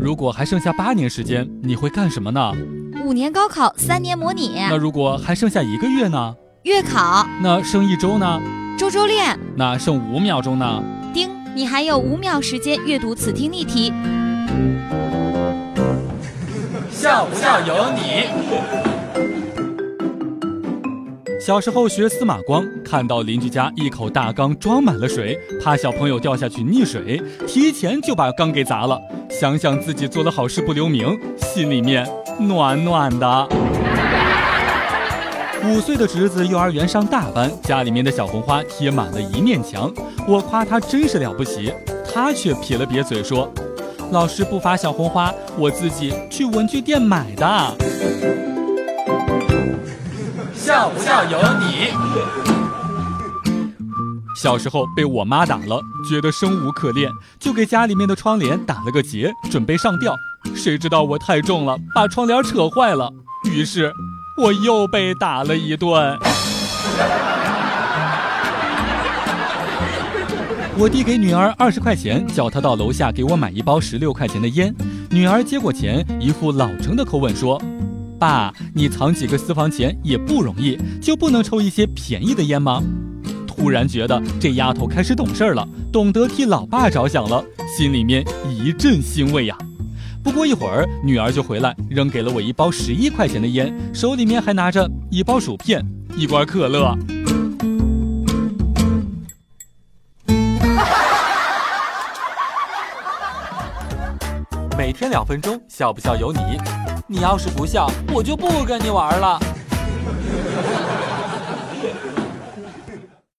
如果还剩下八年时间，你会干什么呢？五年高考，三年模拟。那如果还剩下一个月呢？月考。那剩一周呢？周周练。那剩五秒钟呢？丁，你还有五秒时间阅读此听例题。笑不笑由你。小时候学司马光，看到邻居家一口大缸装满了水，怕小朋友掉下去溺水，提前就把缸给砸了。想想自己做了好事不留名，心里面暖暖的。五岁的侄子幼儿园上大班，家里面的小红花贴满了一面墙。我夸他真是了不起，他却撇了撇嘴说：“老师不发小红花，我自己去文具店买的。”笑不笑由你。小时候被我妈打了，觉得生无可恋，就给家里面的窗帘打了个结，准备上吊。谁知道我太重了，把窗帘扯坏了，于是我又被打了一顿。我递给女儿二十块钱，叫她到楼下给我买一包十六块钱的烟。女儿接过钱，一副老成的口吻说。爸，你藏几个私房钱也不容易，就不能抽一些便宜的烟吗？突然觉得这丫头开始懂事了，懂得替老爸着想了，心里面一阵欣慰呀。不过一会儿，女儿就回来，扔给了我一包十一块钱的烟，手里面还拿着一包薯片，一罐可乐。每天两分钟，笑不笑由你。你要是不笑，我就不跟你玩了。